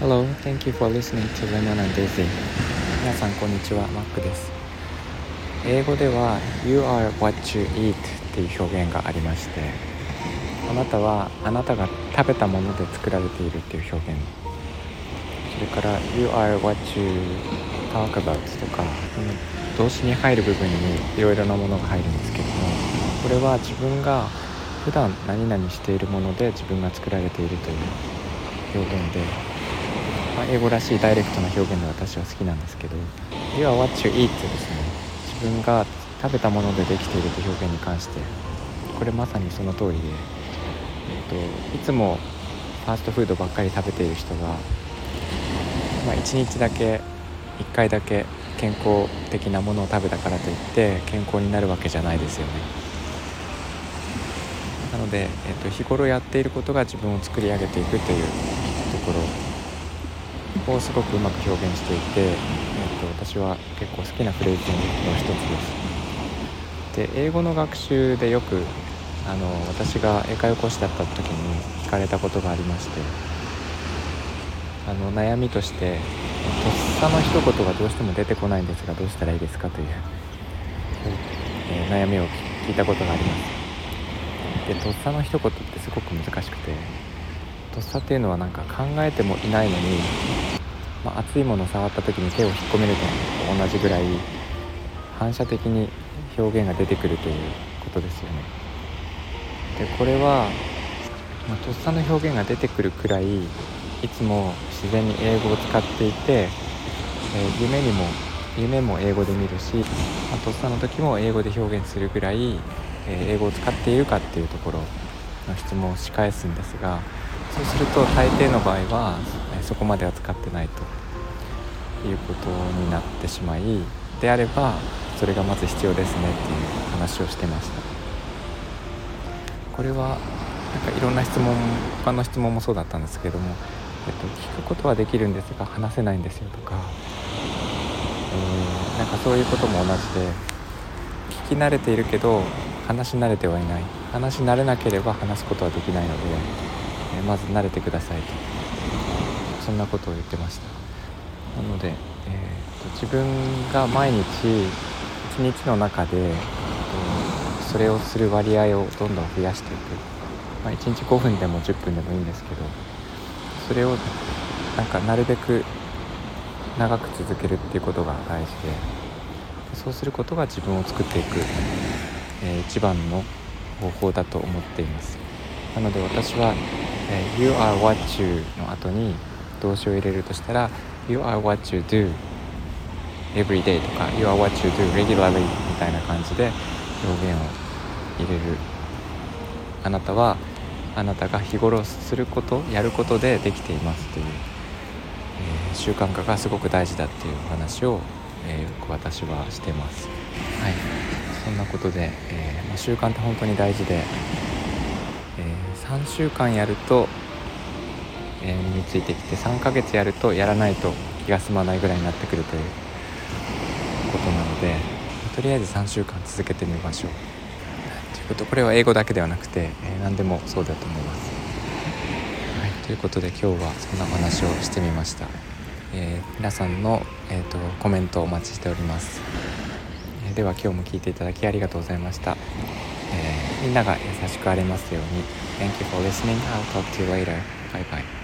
Hello, thank you for listening to Lemon and Daisy. 皆さんこんにちは、マックです。英語では You are what you eat っていう表現がありましてあなたはあなたが食べたもので作られているっていう表現。それから You are what you talk about とか動詞に入る部分にいろいろなものが入るんですけどもこれは自分が普段何々しているもので自分が作られているという表現で、まあ、英語らしいダイレクトな表現で私は好きなんですけど「You are what you eat」ですね自分が食べたものでできているという表現に関してこれまさにその通りで、えっと、いつもファーストフードばっかり食べている人が、まあ、1日だけ1回だけ健康的なものを食べたからといって健康になるわけじゃないですよね。なので、えーと、日頃やっていることが自分を作り上げていくというところをすごくうまく表現していて、えーと、私は結構好きなフレーズの一つです。で英語の学習でよくあの私が英会話講師だった時に聞かれたことがありましてあの悩みとしてとっさの一言がどうしても出てこないんですがどうしたらいいですかという、えー、悩みを聞いたことがありますでとっさの一言ってすごく難しくてとっさっていうのはなんか考えてもいないのに、まあ、熱いものを触った時に手を引っ込めると同じぐらい反射的に表現が出てくるということですよね。でこれは、まあ、とっさの表現が出てくるくらいいつも自然に英語を使っていて、えー、夢にも夢も英語で見るし、まあ、とっさの時も英語で表現するぐらい英語を使っているかっていうところの質問をし返すんですがそうすると大抵の場合はそこまでは使ってないということになってしまいであればそれがまず必要ですねっていう話をしてました。これはなんかいろんな質問他の質問もそうだったんですけども、えっと、聞くことはできるんですが話せないんですよとか、えー、なんかそういうことも同じで聞き慣れているけど話し慣れてはいない。話し慣れなければ話すことはできないので、え、まず慣れてくださいと。そんなことを言ってました。なので、えーと、自分が毎日一日の中で、えー、それをする割合をどんどん増やしていく、まあ、1日5分でも10分でもいいんですけどそれをなんかなるべく長く続けるっていうことが大事でそうすることが自分を作っていく。えー、一番の方法だと思っています。なので私は、えー、You are what you の後に動詞を入れるとしたら You are what you do every day とか You are what you do regularly みたいな感じで表現を入れる。あなたはあなたが日頃することやることでできていますという、えー、習慣化がすごく大事だっていうお話を、えー、私はしてます。はい。そんなことで、えー、まあ、習慣って本当に大事で、えー、3週間やると、え、身についてきて3ヶ月やるとやらないと気が済まないぐらいになってくるということなのでとりあえず3週間続けてみましょう。ということこれは英語だけではなくて、え何でもそうだと思います。はい、ということで今日はそんなお話をしてみました。え皆さんの、えーとコメントをお待ちしております。では今日も聴いていただきありがとうございました、えー、みんなが優しくありますように Thank you for listening. I'll talk to you later. Bye bye.